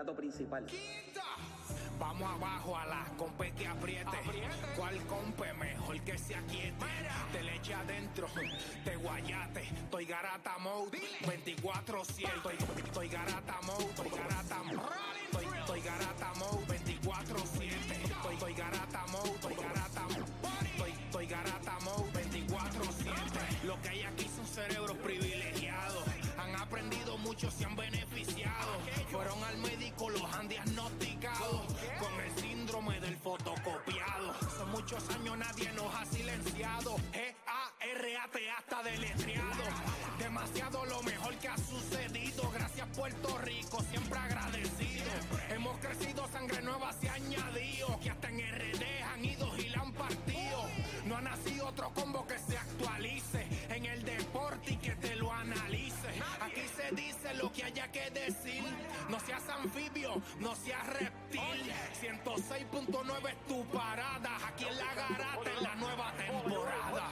Plato principal. Vamos abajo a la compe que apriete. ¿Cuál compe mejor que se aquiete? Te le eche adentro, te guayate. Estoy garata mode, 24-7. Estoy, estoy garata mode, estoy garata mode. Estoy, estoy garata mode, 24-7. Estoy, estoy garata mode, estoy garata mode. Estoy, estoy garata mode, 24-7. Lo que hay aquí son cerebros privilegiados. Han aprendido mucho, se han beneficiado. Fueron al médico, los han diagnosticado con el síndrome del fotocopiado. Son muchos años, nadie nos ha silenciado. G-A-R-A-T hasta deletreado. Demasiado lo mejor que ha sucedido. Gracias, Puerto Rico, siempre agradecido. Hemos crecido, sangre nueva se ha añadido. Que hasta en RD han ido y la han partido. No ha nacido otro combo que se actualice en el deporte y que te lo analice. Aquí se dice lo que haya que decir. No seas anfibio, no seas reptil. 106.9 es tu parada. Aquí en la garata en la nueva temporada.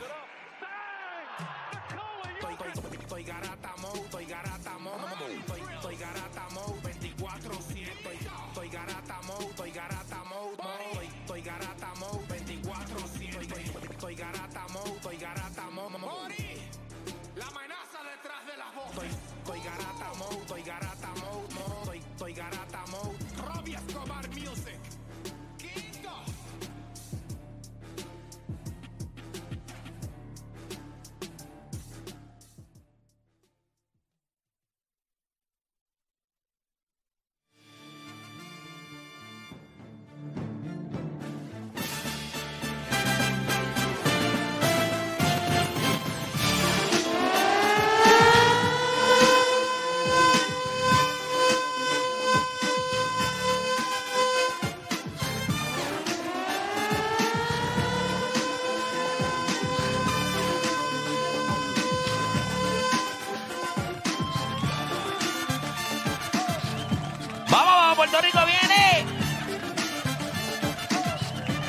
Estoy, estoy, estoy garata mode, estoy garata mode, estoy, estoy garata mode,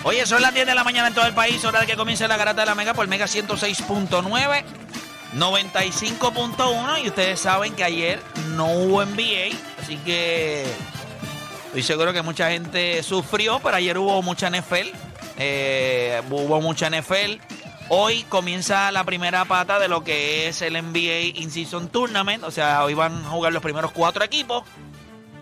Oye, son las 10 de la mañana en todo el país, hora de que comience la garata de la Mega por Mega 106.9, 95.1 y ustedes saben que ayer no hubo NBA, así que estoy seguro que mucha gente sufrió, pero ayer hubo mucha NFL, eh, hubo mucha NFL. Hoy comienza la primera pata de lo que es el NBA In-Season Tournament, o sea, hoy van a jugar los primeros cuatro equipos.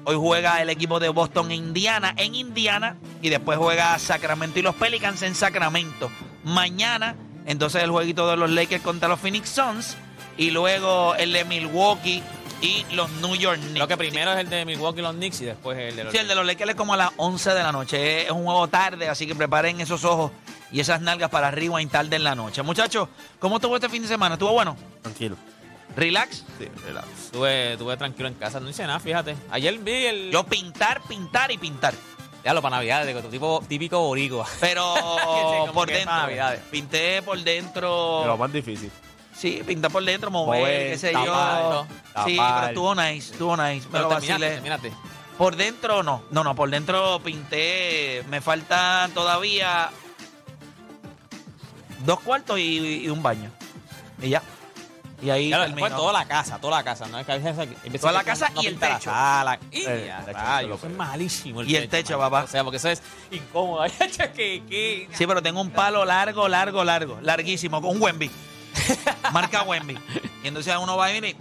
Hoy juega el equipo de Boston e Indiana en Indiana y después juega Sacramento y los Pelicans en Sacramento. Mañana, entonces el jueguito de los Lakers contra los Phoenix Suns y luego el de Milwaukee y los New York Knicks. Lo que primero es el de Milwaukee y los Knicks y después el de los Sí, el de los Lakers es como a las 11 de la noche. Es un juego tarde, así que preparen esos ojos y esas nalgas para arriba en tarde en la noche. Muchachos, ¿cómo estuvo este fin de semana? ¿Estuvo bueno? Tranquilo. ¿Relax? Sí, relax. Estuve, estuve tranquilo en casa, no hice nada, fíjate. Ayer vi el... Yo pintar, pintar y pintar. Ya lo para Navidades, de tu tipo típico boricua. Pero Como por dentro. para Navidades. Pinté por dentro. Lo más difícil. Sí, pintar por dentro, mover, Mover, qué sé tapar, yo. Sí, pero estuvo nice, estuvo nice. Pero lo terminaste, terminaste. Por dentro no, no, no, por dentro pinté, me falta todavía dos cuartos y, y un baño. Y ya. Y ahí terminó. después toda la casa, toda la casa, ¿no? Es que a veces, Toda la casa y el la techo. sala. Y Eh, ya, el techo. Y el techo, papá. O sea, porque eso es incómodo. Que, que- Sí, pero tengo un palo largo, largo, largo, larguísimo, con un Wemby. Marca Wemby. Y entonces uno va a ir y...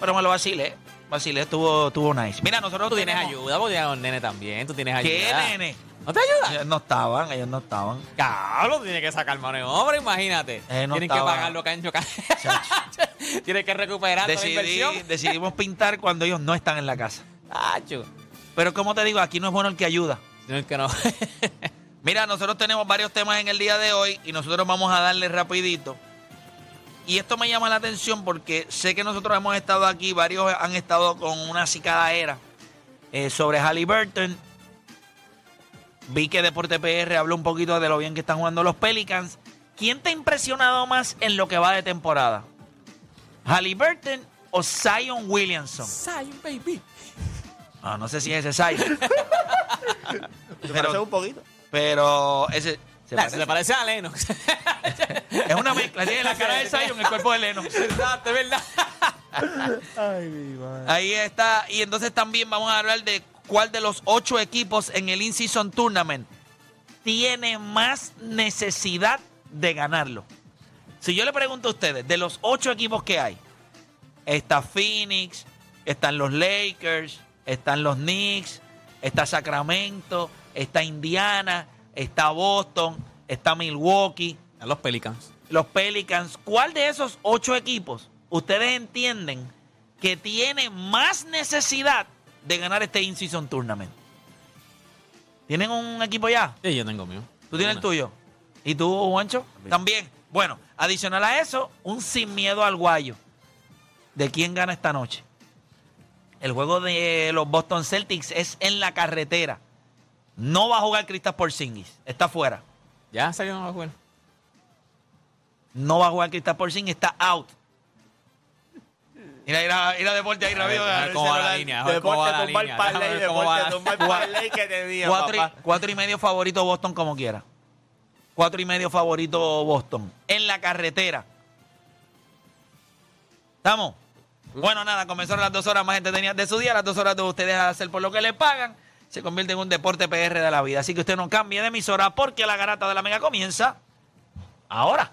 Pero me lo vacilé. Vacilé, estuvo, estuvo nice. Mira, nosotros Tú tienes tenemos- ayuda, porque tienes un nene también. Tú tienes ayuda. ¿Qué nene? ¿No te ayuda? Ellos no estaban, ellos no estaban. Cabrón, tiene que sacar mano de obra, imagínate. Eh, no Tienen que estaba- pagar lo que han chocado. Tiene que recuperar toda la Decidí- inversión. decidimos pintar cuando ellos no están en la casa. Tacho. Pero como te digo, aquí no es bueno el que ayuda. No es que no. Mira, nosotros tenemos varios temas en el día de hoy y nosotros vamos a darle rapidito. Y esto me llama la atención porque sé que nosotros hemos estado aquí, varios han estado con una cicadaera eh, sobre Halliburton. Vi que Deporte PR habló un poquito de lo bien que están jugando los Pelicans. ¿Quién te ha impresionado más en lo que va de temporada? ¿Halliburton o Zion Williamson? Zion, baby. Ah, no sé si es ese Zion. ¿Te Pero- parece un poquito? Pero ese... se Nah, parece. Se le parece a Lennox. Es una mezcla, tiene la cara de Zion, el cuerpo de Leno. Exacto, es verdad. Ay, mi madre. Ahí está. Y entonces también vamos a hablar de cuál de los ocho equipos en el In-Season Tournament tiene más necesidad de ganarlo. Si yo le pregunto a ustedes, de los ocho equipos que hay, está Phoenix, están los Lakers, están los Knicks, está Sacramento, está Indiana, está Boston, está Milwaukee, los Pelicans. los Pelicans, ¿cuál de esos ocho equipos ustedes entienden que tiene más necesidad de ganar este In-Season Tournament? ¿Tienen un equipo ya? Sí, yo tengo mío. ¿Tú tienes el tuyo? ¿Y tú, Juancho? También. Bueno, adicional a eso, un sin miedo al guayo. ¿De quién gana esta noche? El juego de los Boston Celtics es en la carretera. No va a jugar Kristaps Porzingis. Está fuera. Ya salió a jugar. No va a jugar Kristaps Porzingis. Está out. Mira, mira, mira deporte ahí rápido. A ver cómo va la línea. Deporte, la tumba el línea. parlay, deporte, parlay que te diga, Cuatro y, cuatro y medio favorito Boston como quiera. Cuatro y medio favorito Boston. En la carretera. ¿Estamos? Bueno, nada, comenzaron las dos horas más entretenidas de su día, las dos horas de ustedes a hacer por lo que les pagan. Se convierte en un deporte PR de la vida. Así que usted no cambie de emisora porque la garata de la mega comienza ahora.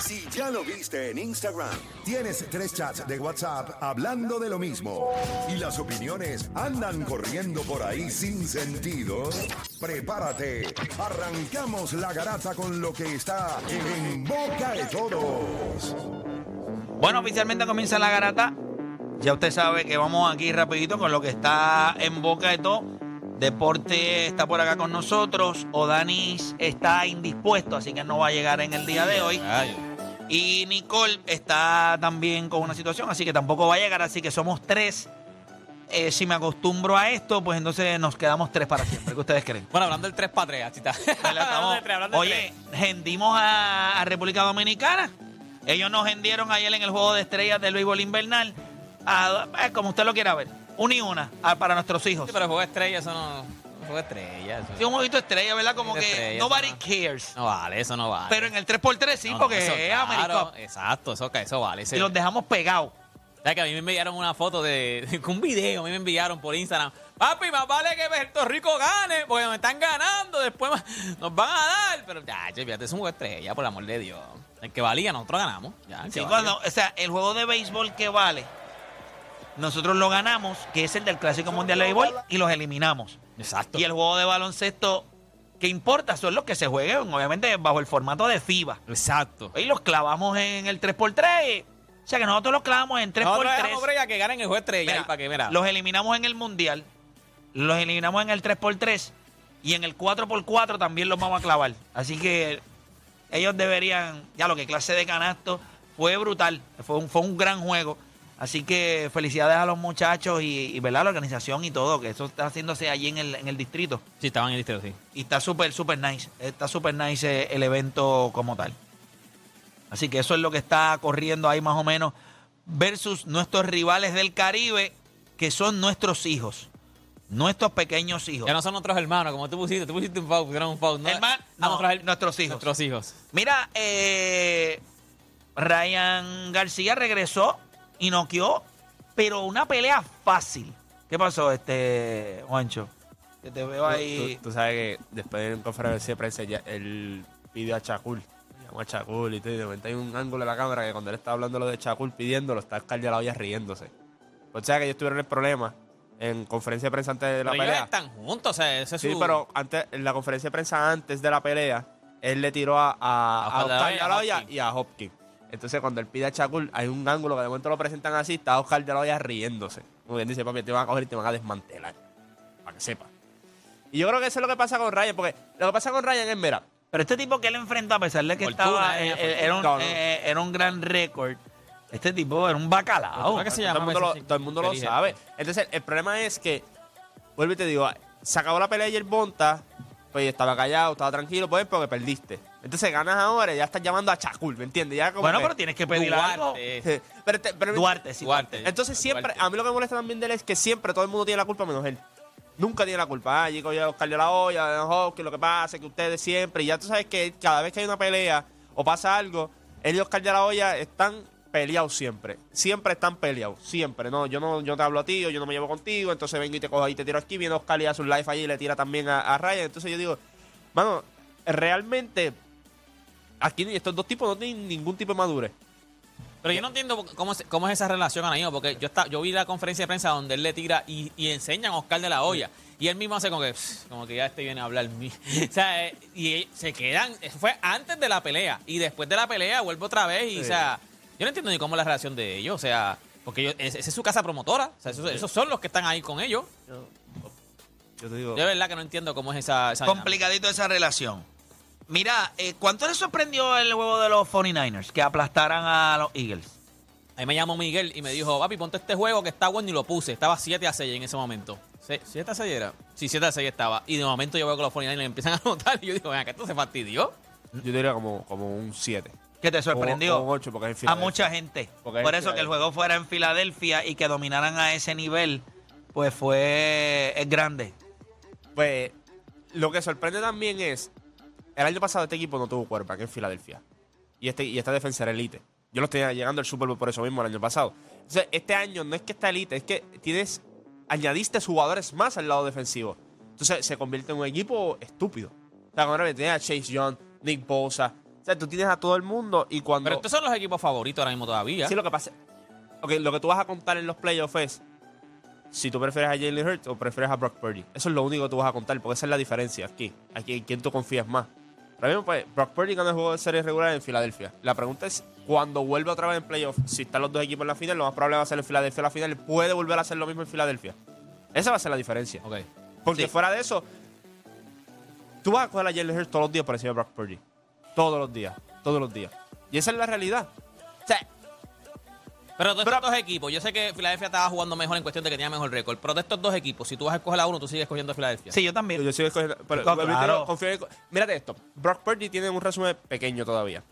Si ya lo viste en Instagram, tienes tres chats de WhatsApp hablando de lo mismo y las opiniones andan corriendo por ahí sin sentido, prepárate. Arrancamos la garata con lo que está en boca de todos. Bueno, oficialmente comienza la garata. Ya usted sabe que vamos aquí rapidito con lo que está en boca de todo. Deporte está por acá con nosotros. Odanis está indispuesto, así que no va a llegar en el día de hoy. Ay, Y Nicole está también con una situación, así que tampoco va a llegar. Así que somos tres. Eh, si me acostumbro a esto, pues entonces nos quedamos tres para siempre. ¿Qué ustedes creen? Bueno, hablando del 3 para 3, así está. Tres, hablando de Oye, gendimos a, a República Dominicana. Ellos nos gendieron ayer en el juego de estrellas del béisbol invernal. A- eh, como usted lo quiera ver. Una y una a- para nuestros hijos. Sí, pero el juego de estrella, eso no. De estrella, eso. Sí, un de estrella, ¿verdad? Como que estrella, nobody no. cares. No vale, eso no vale. Pero en el 3x3 sí, No, porque eso, es claro, America. Exacto, eso, eso vale. Y los dejamos pegados. ¿Sabes que a mí me enviaron una foto de, un video? A mí me enviaron por Instagram. Papi, más vale que Puerto Rico gane, porque me están ganando, después nos van a dar. Pero ya, che, fíjate, es un juego estrella, por el amor de Dios. El que valía, nosotros ganamos. Ya, Sí, cuando, o sea, el juego de béisbol que vale, nosotros lo ganamos, que es el del Clásico Mundial de Béisbol, y los eliminamos. Exacto. Y el juego de baloncesto que importa son los que se jueguen, obviamente, bajo el formato de FIBA. Exacto. Y los clavamos en el 3x3. O sea que nosotros los clavamos en 3x3. Nosotros dejamos break a que ganen el juego estrella. Mira, ahí para que, mira. Los eliminamos en el Mundial, los eliminamos en el 3x3 y en el 4x4 también los vamos a clavar. Así que ellos deberían, ya lo que clase de canasto fue brutal, fue un, fue un gran juego. Así que felicidades a los muchachos y, y ¿verdad? la organización y todo, que eso está haciéndose allí en el, en el distrito. Sí, estaban en el distrito, sí. Y está súper, súper nice. Está súper nice eh, el evento como tal. Así que eso es lo que está corriendo ahí más o menos. Versus nuestros rivales del Caribe, que son nuestros hijos. Nuestros pequeños hijos. Ya no son nuestros hermanos, como tú pusiste. Tú pusiste un foul, pusieron un foul. ¿no? Herman- no, nuestros hijos. Nuestros hijos. Mira, eh, Ryan García regresó y noqueó, pero una pelea fácil. ¿Qué pasó, este Juancho? Que te veo ahí. Tú, tú sabes que después de en conferencia de prensa ya él pidió a Chacul. Llamó a Chacul y todo, y de repente hay un ángulo de la cámara que cuando él está hablando lo de Chacul pidiéndolo, está Oscar de la olla riéndose. O sea que ellos tuvieron el problema en conferencia de prensa antes de la Pero ellos pelea. están juntos, o sea, ese es Sí, su... pero antes, en la conferencia de prensa antes de la pelea, él le tiró a, a, A a Oscar Oscar de la la Hoya y a Hopkins. Entonces, cuando él pide a Chacul, hay un ángulo que de momento lo presentan así, está Oscar de la Hoya riéndose. Como bien dice, papi, te van a coger y te van a desmantelar. Para que sepa. Y yo creo que eso es lo que pasa con Ryan, porque lo que pasa con Ryan es, mira, Pero este tipo que él enfrentó, a pesar de que Fortuna, estaba, eh, eh, eh, era, un, No, no. eh, era un gran récord, este tipo era un bacalao. ¿Cómo que se todo el llama mundo, lo, todo el mundo lo sabe. Entonces, el problema es que, vuelvo y te digo, se acabó la pelea ayer Bonta, pues estaba callado, estaba tranquilo, pues porque perdiste. Entonces ganas ahora y ya estás llamando a Chacul, ¿me entiendes? Ya como Bueno, que- pero tienes que pedir algo. Duarte. pero, te- pero- Duarte, sí. Duarte. Entonces siempre, Duarte. a mí lo que me molesta también de él es que siempre todo el mundo tiene la culpa menos él. Nunca tiene la culpa. Ah, chico, ya Oscar de la olla, Hawkins, lo que pasa que ustedes siempre, y ya tú sabes que cada vez que hay una pelea o pasa algo, él y Oscar de la olla están peleados siempre. Siempre están peleados, siempre. No, yo no, yo te hablo a ti, o yo no me llevo contigo, entonces vengo y te cojo ahí y te tiro aquí, viene Oscar y hace un live allí y le tira también a, a Ryan. Entonces yo digo, mano, realmente aquí estos dos tipos no tienen ningún tipo de madurez. Pero yo no entiendo cómo, es esa relación ahora mismo, porque yo está, yo vi la conferencia de prensa donde él le tira y, y enseñan a Oscar de la olla. Y él mismo hace como que, "Pss, como que ya este viene a hablar mí. o sea, eh, y se quedan, eso fue antes de la pelea. Y después de la pelea vuelve otra vez. Y, o sea, yo no entiendo ni cómo es la relación de ellos. O sea, porque ellos, esa es su casa promotora. O sea, esos, esos son los que están ahí con ellos. Yo te digo, Yo de verdad que no entiendo cómo es esa, esa dinámica. Complicadito esa relación. Mira, eh, ¿cuánto le sorprendió el juego de los 49ers? Que aplastaran a los Eagles. Ahí me llamó Miguel y me dijo, papi, ponte este juego que está bueno y lo puse. Estaba 7 a 6 en ese momento. Se- ¿7 a 6 era? Sí, 7 a 6 estaba. Y de momento yo veo que los 49ers le empiezan a anotar y yo digo, venga, que esto se fastidió. yo diría como, como un 7. ¿Qué te sorprendió? O, un 8 porque es en a mucha gente. Porque es Por en eso que el juego fuera en Filadelfia y que dominaran a ese nivel, pues fue es grande. Pues lo que sorprende también es, el año pasado este equipo no tuvo quarterback en Filadelfia. Y, este, y esta defensa era elite. Yo lo tenía llegando al Super Bowl por eso mismo el año pasado. Entonces, este año no es que está elite, es que tienes, añadiste jugadores más al lado defensivo. Entonces se convierte en un equipo estúpido. O sea, ahora tienes a Chase Young, Nick Bosa. O sea, tú tienes a todo el mundo y cuando... Pero estos son los equipos favoritos ahora mismo todavía. Sí, lo que pasa. Ok, lo que tú vas a contar en los playoffs es si tú prefieres a Jalen Hurts o prefieres a Brock Purdy. Eso es lo único que tú vas a contar, porque esa es la diferencia aquí. Aquí, ¿en quién tú confías más? Ahora mismo, pues, Brock Purdy gana el juego de serie regular en Filadelfia. La pregunta es, cuando vuelve otra vez en playoffs, si están los dos equipos en la final, lo más probable va a ser en Filadelfia la final. Puede volver a hacer lo mismo en Filadelfia. Esa va a ser la diferencia. Ok. Porque Sí. fuera de eso, tú vas a coger a Jalen Hurts todos los días por encima de Brock Purdy. Todos los días. Todos los días. Y esa es la realidad. O sea, Pero de estos dos equipos, yo sé que Filadelfia estaba jugando mejor en cuestión de que tenía mejor récord, pero de estos dos equipos, si tú vas a escoger a uno, tú sigues escogiendo a Filadelfia. Sí, yo también. Yo sigo escogiendo. Pero, Claro. pero yo confío en- mírate esto. Brock Purdy tiene un resumen pequeño todavía.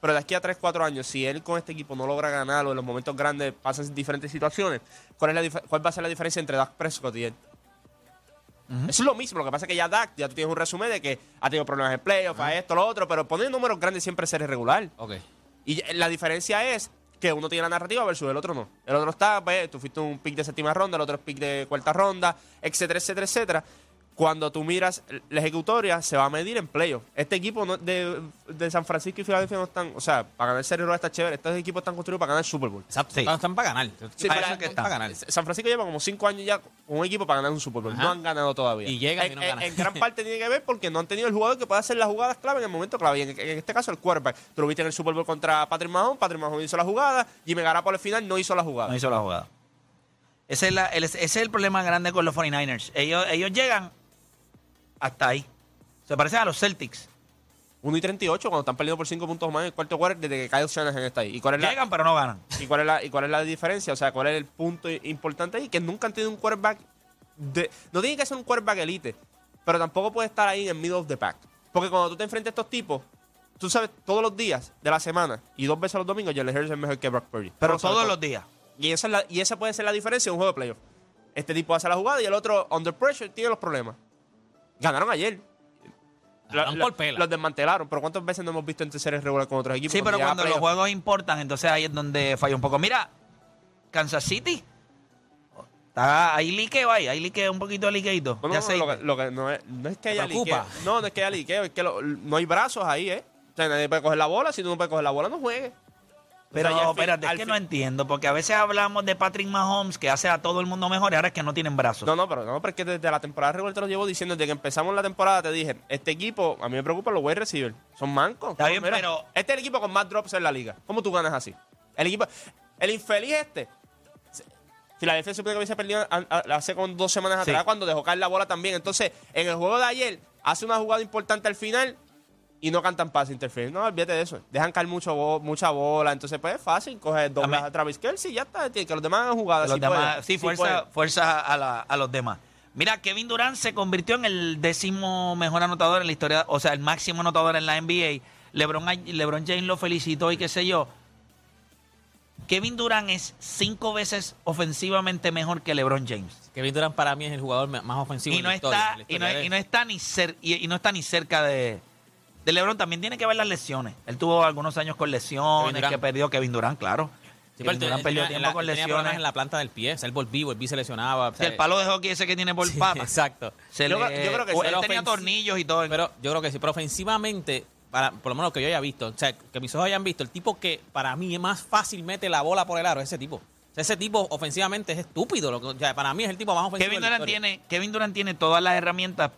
Pero de aquí a 3, 4 años, si él con este equipo no logra ganar o en los momentos grandes pasan diferentes situaciones, ¿cuál, es la dif- cuál va a ser la diferencia entre Dak Prescott y él? Eso es lo mismo. Lo que pasa es que ya Dak, ya tú tienes un resumen de que ha tenido problemas en playoff, a esto, lo otro, pero poner números grandes siempre es ser irregular. Ok. Y ya- la diferencia es que uno tiene la narrativa versus el otro no. El otro está, pues, tú fuiste un pick de séptima ronda, el otro es pick de cuarta ronda, etcétera, etcétera, etcétera. Cuando tú miras la ejecutoria, se va a medir en playoff. Este equipo no- de, de San Francisco y Filadelfia no están, o sea, para ganar serie regular está chévere. Estos equipos están construidos para ganar el Super Bowl. Exacto. Sí. Están, están para ganar. Sí, para, pero- están para ganar. San Francisco lleva como cinco años ya con un equipo para ganar un Super Bowl. Ajá. No han ganado todavía. Y llegan y en, no en- ganan. en gran parte tiene que ver porque no han tenido el jugador que pueda hacer las jugadas clave en el momento clave. Y en, en este caso, el quarterback. Tú lo viste en el Super Bowl contra Patrick Mahomes. Patrick Mahomes hizo la jugada. Jimmy Garoppolo al final no hizo la jugada. No hizo la jugada. Ese es, la- el- ese es el problema grande con los 49ers. Ellos, ellos llegan hasta ahí. Se parecen a los Celtics. 1 y 38 cuando están perdiendo por 5 puntos más en el cuarto quarter desde que Kyle Shanahan está ahí. ¿Y cuál es la, Llegan, pero no ganan. ¿Y cuál, es la, ¿Y cuál es la diferencia? O sea, ¿cuál es el punto importante ahí? Que nunca han tenido un quarterback. De, no tiene que ser un quarterback elite, pero tampoco puede estar ahí en el middle of the pack. Porque cuando tú te enfrentas a estos tipos, tú sabes todos los días de la semana y dos veces los domingos, Jalen Hurts es mejor que Brock Purdy. Pero todos todo. los días. Y esa, es la- y esa puede ser la diferencia en un juego de playoff. Este tipo hace la jugada y el otro, under pressure, tiene los problemas. Ganaron ayer. Por pela. los desmantelaron. Pero ¿cuántas veces no hemos visto en series regular con otros equipos? Sí, pero cuando los juegos importan, entonces ahí es donde falla un poco. Mira, Kansas City. Está, hay liqueo ahí, hay liqueo, un poquito de liqueito. No, de no, aceite. lo que, lo que no, es, no es que haya liqueo. No, no es que haya liqueo, es que lo- no hay brazos ahí, ¿eh? O sea, nadie puede coger la bola. Si tú no puedes coger la bola, no juegues. Pero O sea, ya al fin- espérate, es que no entiendo, porque a veces hablamos de Patrick Mahomes, que hace a todo el mundo mejor, y ahora es que no tienen brazos. No, no, pero no, porque desde la temporada regular te lo llevo diciendo, desde que empezamos la temporada te dije, este equipo, a mí me preocupa los wide receivers, son mancos. Está bien, Mira, pero- Este es el equipo con más drops en la liga. ¿Cómo tú ganas así? El equipo, el infeliz este. Filadelfia supone que hubiese perdido hace como dos semanas Sí. atrás cuando dejó caer la bola también. Entonces, en el juego de ayer, hace una jugada importante al final y no cantan pase interference. No, olvídate de eso. Dejan caer mucho bo- mucha bola. Entonces, pues es fácil coger Amén. a Travis Kelsey y ya está. Que los demás hagan jugadas. si sí, fuerza, fuerza a, la- a los demás. Mira, Kevin Durant se convirtió en el décimo mejor anotador en la historia, o sea, el máximo anotador en la NBA. LeBron, LeBron James lo felicitó y qué sé yo. Kevin Durant es cinco veces ofensivamente mejor que LeBron James. Kevin Durant para mí es el jugador más ofensivo Y en no, la historia, está, en la y, no, de- y no está ni cer- y, y no está ni cerca de, de LeBron. También tiene que ver las lesiones. Él tuvo algunos años con Kevin lesiones Durant. que perdió Kevin Durant, claro. Sí, pero Kevin él Durant perdió tiempo la- con lesiones. en la planta del pie, o sea, el volvivo, el pie se lesionaba. o Sí, sea, el palo de hockey ese que tiene por sí, papa. Exacto. Se Yo le- creo- yo creo que sí. él tenía tornillos y todo. Pero yo creo que sí, pero ofensivamente, para, por lo menos lo que yo haya visto, o sea, que mis ojos hayan visto, el tipo que para mí es más fácil mete la bola por el aro, es ese tipo. O sea, ese tipo ofensivamente es estúpido. lo que- o sea, para mí es el tipo más ofensivo. Kevin de la Durant, tiene, Kevin Durant tiene todas las herramientas.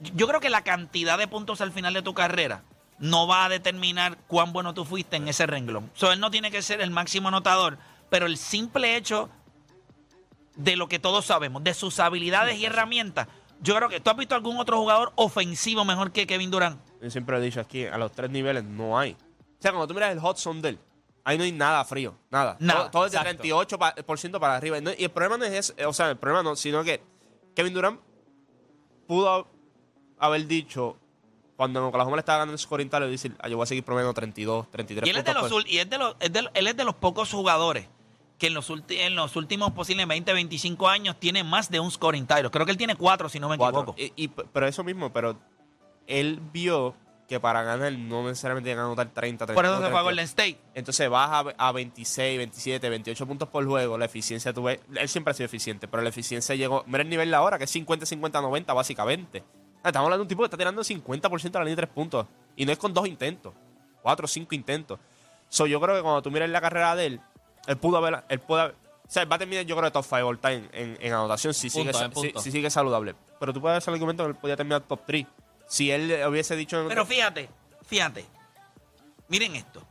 Yo creo que la cantidad de puntos al final de tu carrera no va a determinar cuán bueno tú fuiste en ese renglón. So, él no tiene que ser el máximo anotador, pero el simple hecho de lo que todos sabemos, de sus habilidades y herramientas, yo creo que tú has visto algún otro jugador ofensivo mejor que Kevin Durant. Yo siempre he dicho aquí, a los tres niveles no hay. O sea, cuando tú miras el Hudson del, ahí no hay nada frío, nada. Nada, todo, todo es de exacto. 38% pa- por ciento para arriba. Y, el problema no es ese, o sea, el problema no, sino que Kevin Durant pudo haber dicho, cuando en Oklahoma le estaba ganando el scoring tal, decir, ah, yo voy a seguir promediando 32, 33 Y él es de puntos los, ul- y es de los, es de él es de los pocos jugadores que en los, ulti- en los últimos posiblemente 25 años tiene más de un scoring title. Creo que él tiene cuatro, si no me cuatro. equivoco. Y, y- pero eso mismo, pero él vio que para ganar no necesariamente tiene que anotar 30, 30. Por eso se fue a Golden State. Entonces baja a 26, 27, 28 puntos por juego. La eficiencia, tú ves, él siempre ha sido eficiente, pero la eficiencia llegó. Mira el nivel de ahora, que es 50, 50, 90, básicamente. Estamos hablando de un tipo que está tirando 50% a la línea de tres puntos. Y no es con dos intentos, cuatro o cinco intentos. So, yo creo que cuando tú miras la carrera de él, él pudo haber. Él pudo haber- o sea, él va a terminar, yo creo, top 5 all time en, en anotación si sigue, Punto, en si- si sigue saludable. Pero tú puedes hacer el argumento que él podía terminar top 3. Si él hubiese dicho. Pero fíjate, fíjate. Miren esto.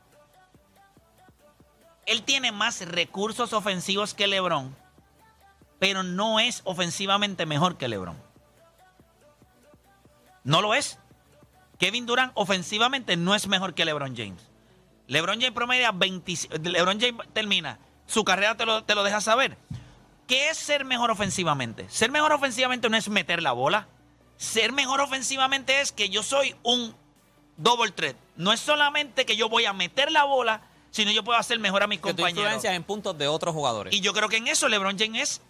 Él tiene más recursos ofensivos que LeBron, pero no es ofensivamente mejor que LeBron. No lo es. Kevin Durant ofensivamente no es mejor que LeBron James. LeBron James promedia 20. LeBron James termina. Su carrera te lo, te lo deja saber. ¿Qué es ser mejor ofensivamente? Ser mejor ofensivamente no es meter la bola. Ser mejor ofensivamente es que yo soy un double threat. No es solamente que yo voy a meter la bola, sino yo puedo hacer mejor a mis Que compañeros. influencias en puntos de otros jugadores. Y yo creo que en eso LeBron James es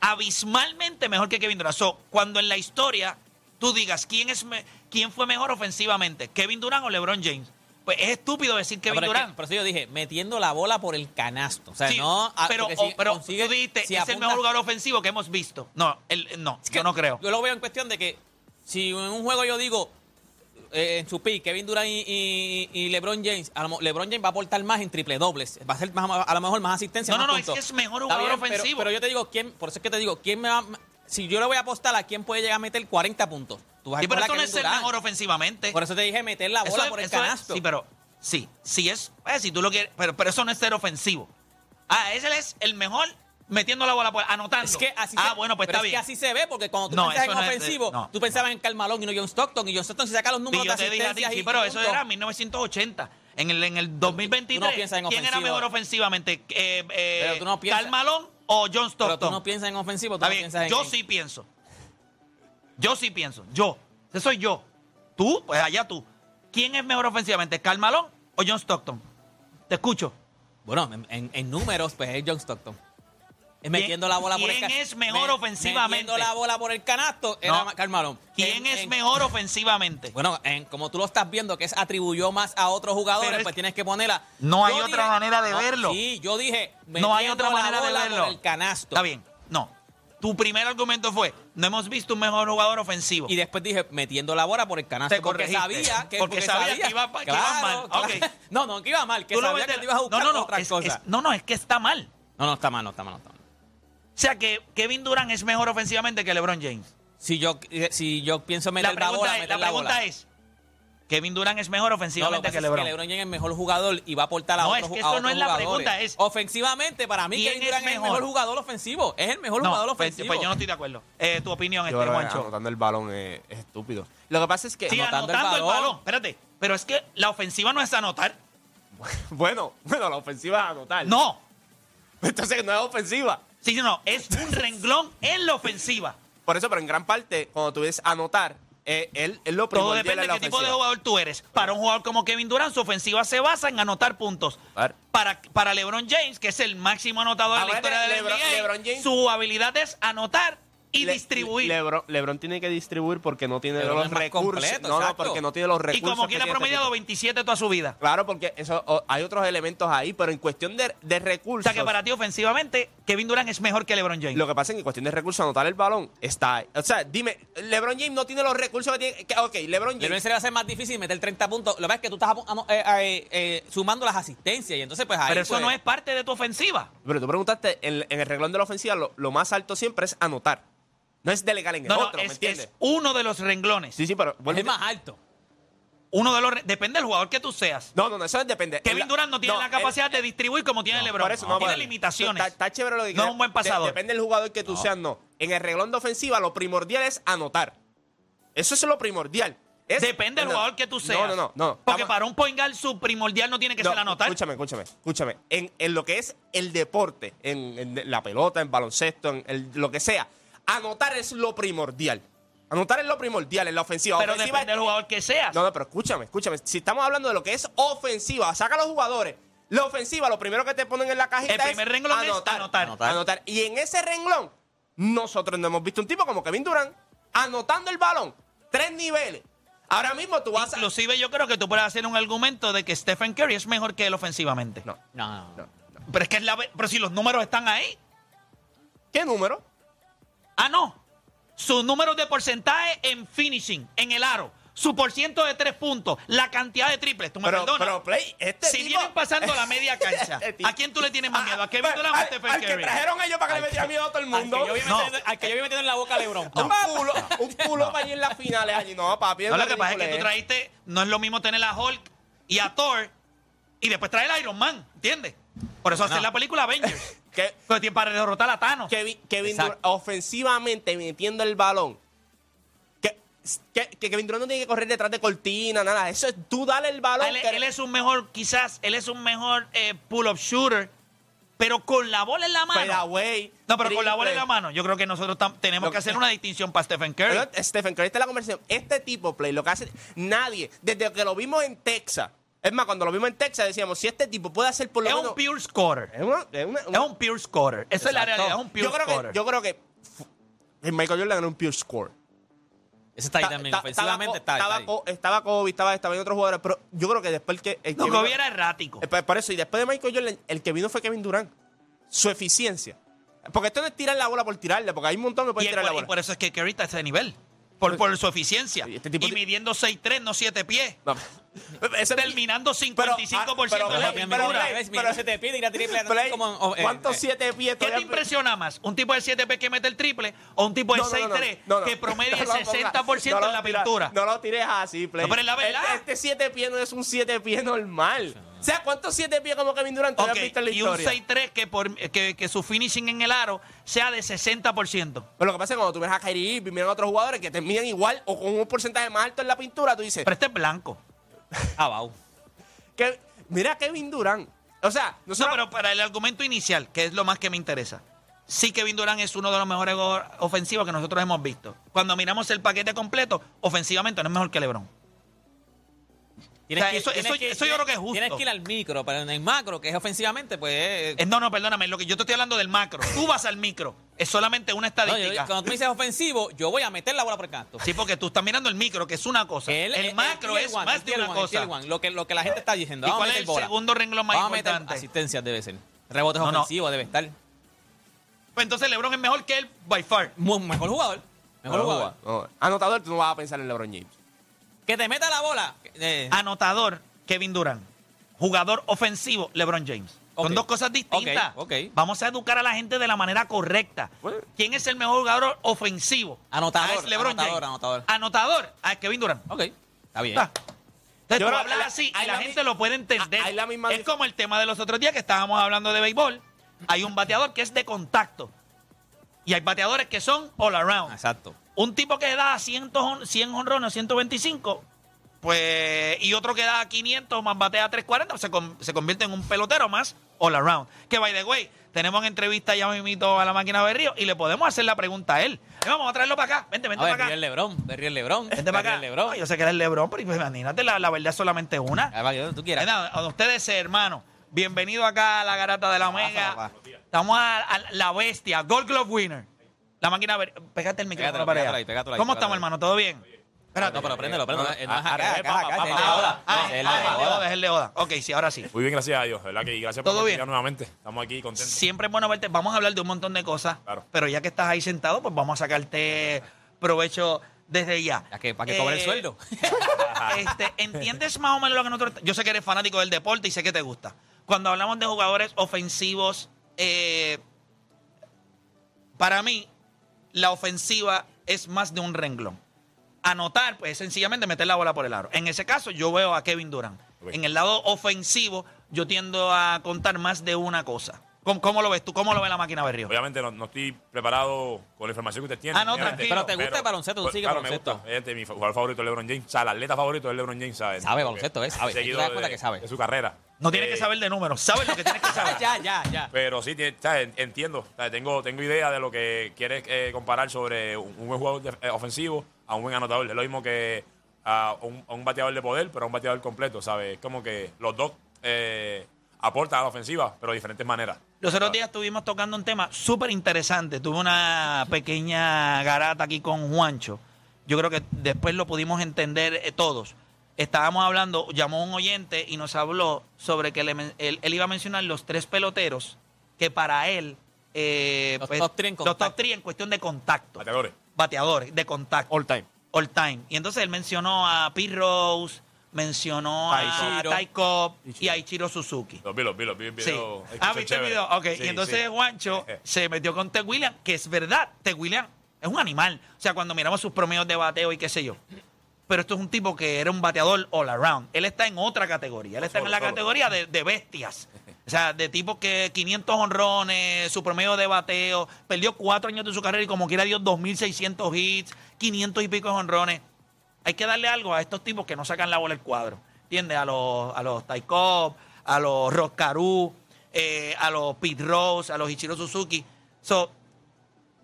abismalmente mejor que Kevin Durant. So, cuando en la historia tú digas quién, es me- quién fue mejor ofensivamente, Kevin Durant o LeBron James, pues es estúpido decir Kevin pero es que- Durant. por eso yo dije, metiendo la bola por el canasto. O sea, Sí, no. pero porque o- si pero consigue- tú dijiste, si es el mejor jugador ofensivo que hemos visto. No, él, no, Es que yo no creo. Yo lo veo en cuestión de que si en un juego yo digo eh, en su pick Kevin Durant y, y- y LeBron James, a lo LeBron James va a aportar más en triple dobles, va a ser más- a lo mejor más asistencia. No, más no, no, es que es mejor jugador pero- ofensivo. Pero, yo te digo, ¿quién, por eso es que te digo, ¿quién me va, si yo le voy a apostar a quién puede llegar a meter 40 puntos? Tú vas a Sí, pero a eso no es ser Durant. mejor ofensivamente. Por eso te dije meter la bola es- por el eso es- canasto. sí, pero sí, sí es, eh, si tú lo quieres, pero, pero eso no es ser ofensivo. Ah, ese es el mejor metiendo la bola, por- anotando. Es que así ah, se, bueno, pues pero está es bien. que así se ve, porque cuando tú No, piensas eso en no es- ofensivo, no, tú pensabas en Karl Malone y no John Stockton, y John Stockton si saca los Y números yo de te dije a ti, sí, y pero eso era 1980. En el, en el 2023, tú en ¿quién era mejor ofensivamente? Eh, eh, Pero tú no piensas- ¿Karl Malone o John Stockton? Pero tú no piensas en ofensivo, tú Está no bien, piensas en... yo en- sí pienso. Yo sí pienso. Yo. Ese soy yo. Tú, pues allá tú. ¿Quién es mejor ofensivamente, Karl Malone o John Stockton? Te escucho. Bueno, en, en- en números, pues es John Stockton. Es metiendo la bola por el ¿Quién ca- es mejor me- ofensivamente? Metiendo la bola por el canasto era No. Ma- Karl Malone. ¿Quién En- es en- mejor ofensivamente? Bueno, en- como tú lo estás viendo, que es atribuyó más a otros jugadores, es- pues tienes que ponerla. No hay otra manera de verlo. Sí, yo dije. No hay metiendo otra la manera de bola verlo. Por el canasto. Está bien. No. Tu primer argumento fue, no hemos visto un mejor jugador ofensivo. Y después dije, metiendo la bola por el canasto. Te porque corregiste. sabía que, Porque sabía que iba- que iba mal. Ok. No, no, que iba mal. Que Tú lo sabía ves que de- te ibas a buscar no, no, no, otra es- cosa. es- no, no, es que está mal. No, no, está mal, no está mal, no está mal. O sea que Kevin Durant es mejor ofensivamente que LeBron James. Si yo, eh, si yo pienso La meter la, pregunta, bola, es, meter la la bola. pregunta es, Kevin Durant es mejor No, lo ofensivamente que que pasa es LeBron. que LeBron James es mejor jugador y va a aportar a No, otros es que eso no es la jugadores. pregunta, es- Ofensivamente, para mí, ¿Quién Kevin Durant es el mejor? jugador ofensivo. Es el mejor No, jugador pues, ofensivo. pues yo no estoy de acuerdo. Eh, tu opinión, Yo este Juancho. anotando el balón es, es estúpido. Lo que pasa es que. Sí, anotando anotando, el el balón. balón. Espérate, pero es que la ofensiva no es anotar. Bueno, bueno, la ofensiva es anotar. No. Entonces no es ofensiva. Sí, no, es un renglón en la ofensiva. Por eso, pero en gran parte, cuando tú ves anotar, eh, él, él lo Todo depende de qué tipo de jugador tú eres. Para un jugador como Kevin Durant, su ofensiva se basa en anotar puntos. Para, para LeBron James, que es el máximo anotador de la historia de la Lebron- NBA, LeBron James- su habilidad es anotar y Le- distribuir. Lebron, Lebron tiene que distribuir porque no tiene Lebron los recursos. completo, no, no, porque no tiene los y recursos. como que quiera este promediado tipo. 27 toda su vida. Claro, porque eso, o- hay otros elementos ahí, pero en cuestión de, de O recursos. sea que para ti ofensivamente, Kevin Durant es mejor que LeBron James. Lo que pasa es que en cuestión de recursos, anotar el balón está ahí. O sea, dime, LeBron James no tiene los recursos que tiene. que- ok, LeBron LeBron James. se le va a hacer más difícil meter 30 puntos. Lo que pasa es que tú estás eh, eh, eh, sumando las asistencias y entonces pues ahí pero eso pues, no es parte de tu ofensiva. Pero tú preguntaste, en, en el reglón de la ofensiva, lo, lo más alto siempre es anotar. No es delegar en el No, no, otro, ¿me es, entiendes? es uno de los renglones. Sí, sí, pero. es más alto. Uno de los depende del jugador que tú seas. No, no, no, eso depende. Kevin Durant no tiene la capacidad de distribuir como tiene LeBron. Por eso no, tiene limitaciones. Está, está chévere lo que No es un buen pasador. de- depende del jugador que tú seas, no. En el reglón de ofensiva, lo primordial es anotar. Eso es lo primordial. Es- Depende del no, jugador que tú seas. No, no, no. no. Porque Estamos- para un point guard su primordial no tiene que no, ser anotar. Escúchame, escúchame, escúchame. En, en lo que es el deporte, en, en la pelota, en baloncesto, en el- lo que sea, anotar es lo primordial. Anotar es lo primordial en la ofensiva. pero Ofensiva depende del jugador que seas. No, no, pero escúchame, escúchame. Si estamos hablando de lo que es ofensiva, saca a los jugadores. La ofensiva, lo primero que te ponen en la cajita El primer es renglón es anotar. Anotar. Y en ese renglón, nosotros no hemos visto un tipo como Kevin Durant anotando el balón. Tres niveles. Ahora mismo tú vas a... Inclusive yo creo que tú puedes hacer un argumento de que Stephen Curry es mejor que él ofensivamente. No. No, no, no. Pero es que es la pero si los números están ahí. ¿Qué número? Ah, no. Sus números de porcentaje en finishing, en el aro. Su por ciento de tres puntos. La cantidad de triples. Tú me Pero, perdonas. pero Play, este si tipo- vienen pasando la media cancha, Este ¿a quién tú le tienes más Ah, miedo? ¿A Kevin pero Durant o a al- Stephen al que trajeron ellos para que le metiera miedo a todo el Al mundo. que yo No. al que yo metiendo en la boca a LeBron. Un culo, un culo para allí en las finales allí. No, papi. No, lo que pasa es que tú trajiste, no es lo mismo tener a Hulk y a Thor y después traer a Iron Man, ¿entiendes? Por eso hacer No. la película Avengers. Que- tiene para derrotar a Thanos. Kevin, Kevin. Durant, ofensivamente metiendo el balón. Que, que, que Kevin Durant no tiene que correr detrás de cortina, nada. Eso es tú dale el balón. él, él es un mejor, quizás, él es un mejor eh, pull-up shooter, pero con la bola en la mano. Pero, güey, no, pero con la bola en la mano. Yo creo que nosotros tenemos que que- hacer una distinción para Stephen Curry. Pero, Stephen Curry, esta es la conversación. Este tipo, Play, lo que hace nadie, desde que lo vimos en Texas. Es más, cuando lo vimos en Texas decíamos, si este tipo puede hacer por lo es menos... un pure scorer. es una- es una- Es un pure scorer. Esa es la realidad, es un pure yo creo scorer. que, yo creo que Michael Jordan era un pure score. Ese está ahí Ta- también. ta- Ofensivamente está, estaba, está ahí. Co- estaba Kobe, estaba, estaba otros jugadores, pero yo creo que después el que... El Lo que vino- hubiera errático. Eh, Por por eso, y después de Michael Jordan, el que vino fue Kevin Durant. Su eficiencia. Porque esto no es tirar la bola por tirarla, porque hay un montón que Y, pueden tirar por, la y bola. por eso es que Curry está a ese nivel. Por, por su eficiencia. Y este tipo y midiendo 6'3, no 7 pies. No. Ese- Terminando 55% pero- de la pero- pintura. pero- se te pide ir a triple. Play, como, oh, eh, ¿Cuántos eh, siete pies ¿Qué te impresiona más? ¿Un tipo de 7 pies que mete el triple o un tipo de No, no, no, no, 6'3 no, no. que promedia el No lo pongas. 60% No lo en la pintura? No lo tires así, Play. No, pero es la verdad. Este, este siete pies no es un siete pies normal. O sea, ¿cuántos siete pies como Kevin Durant tú Ok, has visto en la y un historia? 6'3 que, por, que, que su finishing en el aro sea de 60%. Pero lo que pasa es que cuando tú ves a Kyrie Irving, miran a otros jugadores que terminan igual o con un porcentaje más alto en la pintura, tú dices, Pero este es blanco. Ah, wow. que, mira Kevin Durant. O sea, No, nosotros- pero para el argumento inicial, que es lo más que me interesa. Sí, Kevin Durant es uno de los mejores ofensivos que nosotros hemos visto. Cuando miramos el paquete completo, ofensivamente no es mejor que LeBron. Tienes O sea, que- eso- tienes eso- eso yo creo que es justo. Tienes que ir al micro, pero en el macro, que es ofensivamente, pues... eh, No, no, perdóname, lo que yo te estoy hablando del macro. Tú vas al micro. Es solamente una no, yo- estadística. cuando tú me dices ofensivo, yo voy a meter la bola por el canto. Sí, porque tú estás mirando el micro, que es una cosa. El macro el es one, más de una one, cosa. lo, que, lo que la gente está diciendo. ¿Y Vamos a cuál es el bola. segundo renglón más Vamos a meter importante? asistencias debe ser. Rebotes No, no. ofensivos debe estar. Pues entonces LeBron es mejor que él, by far. Mejor jugador. Mejor jugador. No, anotador, tú no vas a pensar en LeBron James. Que te meta la bola. eh, Anotador, Kevin Durant. Jugador ofensivo, LeBron James. Son dos cosas distintas. Vamos a educar a la gente de la manera correcta. Bueno. ¿Quién es el mejor jugador ofensivo? Anotador, Ah, es LeBron anotador, James. anotador. Anotador, ah, Kevin Durant. ok, está bien. Está. Entonces Yo tú hablas la- así y la, gente lo puede entender. hay la misma es como el tema de los otros días que estábamos hablando de béisbol. Hay un bateador que es de contacto. Y hay bateadores que son all around. Exacto. Un tipo que da 100, hon- 100 honrones, 125, pues, y otro que da 500 más batea 340, se, con- se convierte en un pelotero más all around. Que, by the way, tenemos en entrevista ya mismito a la máquina de Río y le podemos hacer la pregunta a él. Eh, Vamos a traerlo para acá. Vente, vente para acá. el Lebrón, el Lebrón. Vente para acá. Lebrón. No, yo sé que eres el Lebron, pero imagínate, la, la verdad es solamente una. Tú quieras. Nada, a ustedes, hermano, bienvenido acá a la garata de la Omega. Estamos a, a la bestia, Gold Glove Winner. La máquina, pégate el micrófono Pégatelo, para pégatelo allá. ahí, pégatelo ahí, ¿Cómo estamos, ahí. hermano? ¿Todo bien? Espérate. No, pero préndelo, préndelo. No es acá, acá, es el de. Oda. Ok, sí, ahora sí. Muy bien, gracias a Dios, ¿verdad? Que gracias por ¿Todo bien? participar nuevamente. Estamos aquí contentos. Siempre es bueno verte. Vamos a hablar de un montón de cosas. Claro. Pero ya que estás ahí sentado, pues vamos a sacarte provecho desde ya. Ya que- para que cobre el Eh, sueldo. este, ¿Entiendes más o menos lo que nosotros... Yo sé que eres fanático del deporte y sé que te gusta. Cuando hablamos de jugadores ofensivos, eh, para mí, la ofensiva es más de un renglón. Anotar, pues es sencillamente meter la bola por el aro. En ese caso, yo veo a Kevin Durant. En el lado ofensivo, yo tiendo a contar más de una cosa. ¿Cómo, cómo lo ves tú? ¿Cómo lo ve la máquina Berrío? Obviamente no, no estoy preparado con la información que usted tiene. Ah, no, tranquilo. Pero te gusta el baloncesto, tú pues, sigues claro, baloncesto. me gusta. Obviamente, mi jugador favorito es LeBron James. O sea, el atleta favorito es LeBron James, ¿sabes? Sabe baloncesto, ¿eh? Sabe. seguido te das cuenta de- que sabe. De su carrera. No tienes Eh, que saber de números. Sabes lo que tienes que saber. ya, ya, ya. Pero sí, entiendo. ¿sabes? Tengo, tengo idea de lo que quieres eh, comparar sobre un, un buen jugador de- eh, ofensivo a un buen anotador. Es lo mismo que a un, a un bateador de poder, pero a un bateador completo, ¿sabes? Es como que los dos eh, aportan a la ofensiva, pero de diferentes maneras. Los otros días estuvimos tocando un tema súper interesante. Tuve una pequeña garata aquí con Juancho. Yo creo que después lo pudimos entender eh, todos. Estábamos hablando, llamó un oyente y nos habló sobre que le men- él, él iba a mencionar los tres peloteros que para él... eh, Los top three en los top contacto. three en cuestión de contacto. Bateadores. Bateadores, de contacto. All time. All time. Y entonces él mencionó a Pete Rose, mencionó a. Ty Cobb y a Ichiro Suzuki. Los vi, los vi, los vi Sí. Ah, ¿viste el video? Ok. Sí, y entonces sí. Juancho se metió con Ted Williams, que es verdad. Ted Williams es un animal. O sea, cuando miramos sus promedios de bateo y qué sé yo. Pero esto es un tipo que era un bateador all around. Él está en otra categoría. Él está Solo, en la solo. categoría de, de bestias. O sea, de tipos que 500 honrones, su promedio de bateo, perdió cuatro años de su carrera y como quiera dio 2.600 hits, 500 y pico de honrones. Hay que darle algo a estos tipos que no sacan la bola del cuadro. ¿Entiendes? A los, a los Ty Cobb, a los Roscaru, eh, a los Pete Rose, a los Ichiro Suzuki. So,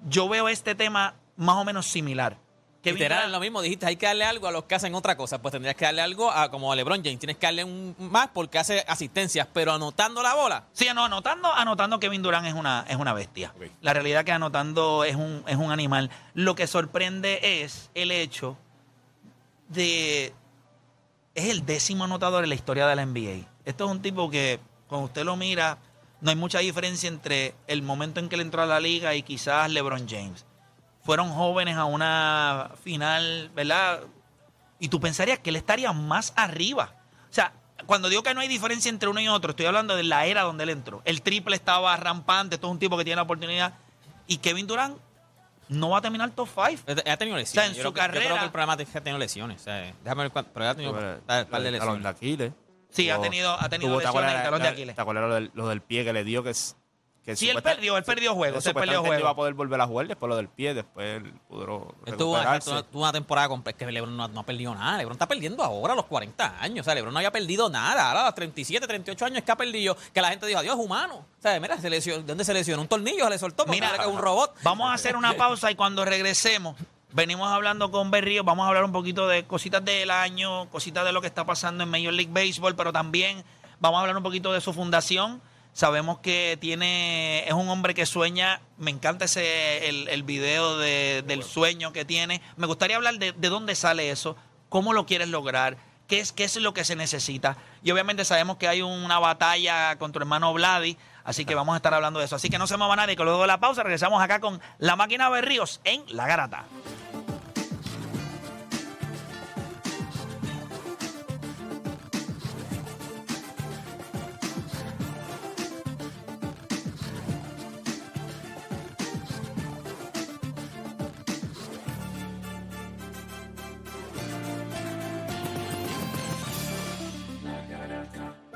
yo veo este tema más o menos similar. Kevin Literal, lo mismo, dijiste, hay que darle algo a los que hacen otra cosa. Pues tendrías que darle algo a como a LeBron James. Tienes que darle un más porque hace asistencias, pero anotando la bola. Sí, no, anotando, anotando Kevin Durant es una, es una bestia. La realidad que anotando es un, es un animal. Lo que sorprende es el hecho de... Es el décimo anotador en la historia de la NBA. Esto es un tipo que, cuando usted lo mira, no hay mucha diferencia entre el momento en que él entró a la liga y quizás LeBron James. Fueron jóvenes a una final, ¿verdad? Y tú pensarías que él estaría más arriba. O sea, cuando digo que no hay diferencia entre uno y otro, estoy hablando de la era donde él entró. El triple estaba rampante, esto es un tipo que tiene la oportunidad. Y Kevin Durant no va a terminar top 5. Ha tenido lesiones. O sea, en yo, su creo que, yo creo carrera- que el problema es que ha tenido lesiones. o sea, déjame ver cuánto, pero ya ha tenido un par de Talón de lesiones. Aquiles. Sí, ha Tuvo- tenido, ha tenido tuvo- ¿te lesiones en acuerdas- talón de Aquiles. ¿Te acuerdas lo del, lo del pie que le dio? Que, es, que Sí, él perdió, él perdió juegos, él perdió él iba a juegos. poder volver a jugar después lo del pie, después él pudo tuvo una, recuperarse. tuvo- tuvo una temporada completa que LeBron no, no ha perdido nada. LeBron está perdiendo ahora a los 40 años. O sea, LeBron no había perdido nada. Ahora a los 37, 38 años que ha perdido, que la gente dijo, adiós, es humano. O sea, mira, se lesionó, ¿de dónde se lesionó? Un tornillo se le soltó Mira, que es un robot. Vamos a hacer una pausa y cuando regresemos, Venimos hablando con Berrío, vamos a hablar un poquito de cositas del año, cositas de lo que está pasando en Major League Baseball, pero también vamos a hablar un poquito de su fundación. Sabemos que tiene, es un hombre que sueña, me encanta ese el, el video de- del sueño que tiene. Me gustaría hablar de, de dónde sale eso, cómo lo quieres lograr, qué es, qué es lo que se necesita. Y obviamente sabemos que hay una batalla con tu hermano Vladi, así que vamos a estar hablando de eso. Así que no se mueva nadie, que luego de la pausa regresamos acá con la máquina Berríos en La Garata.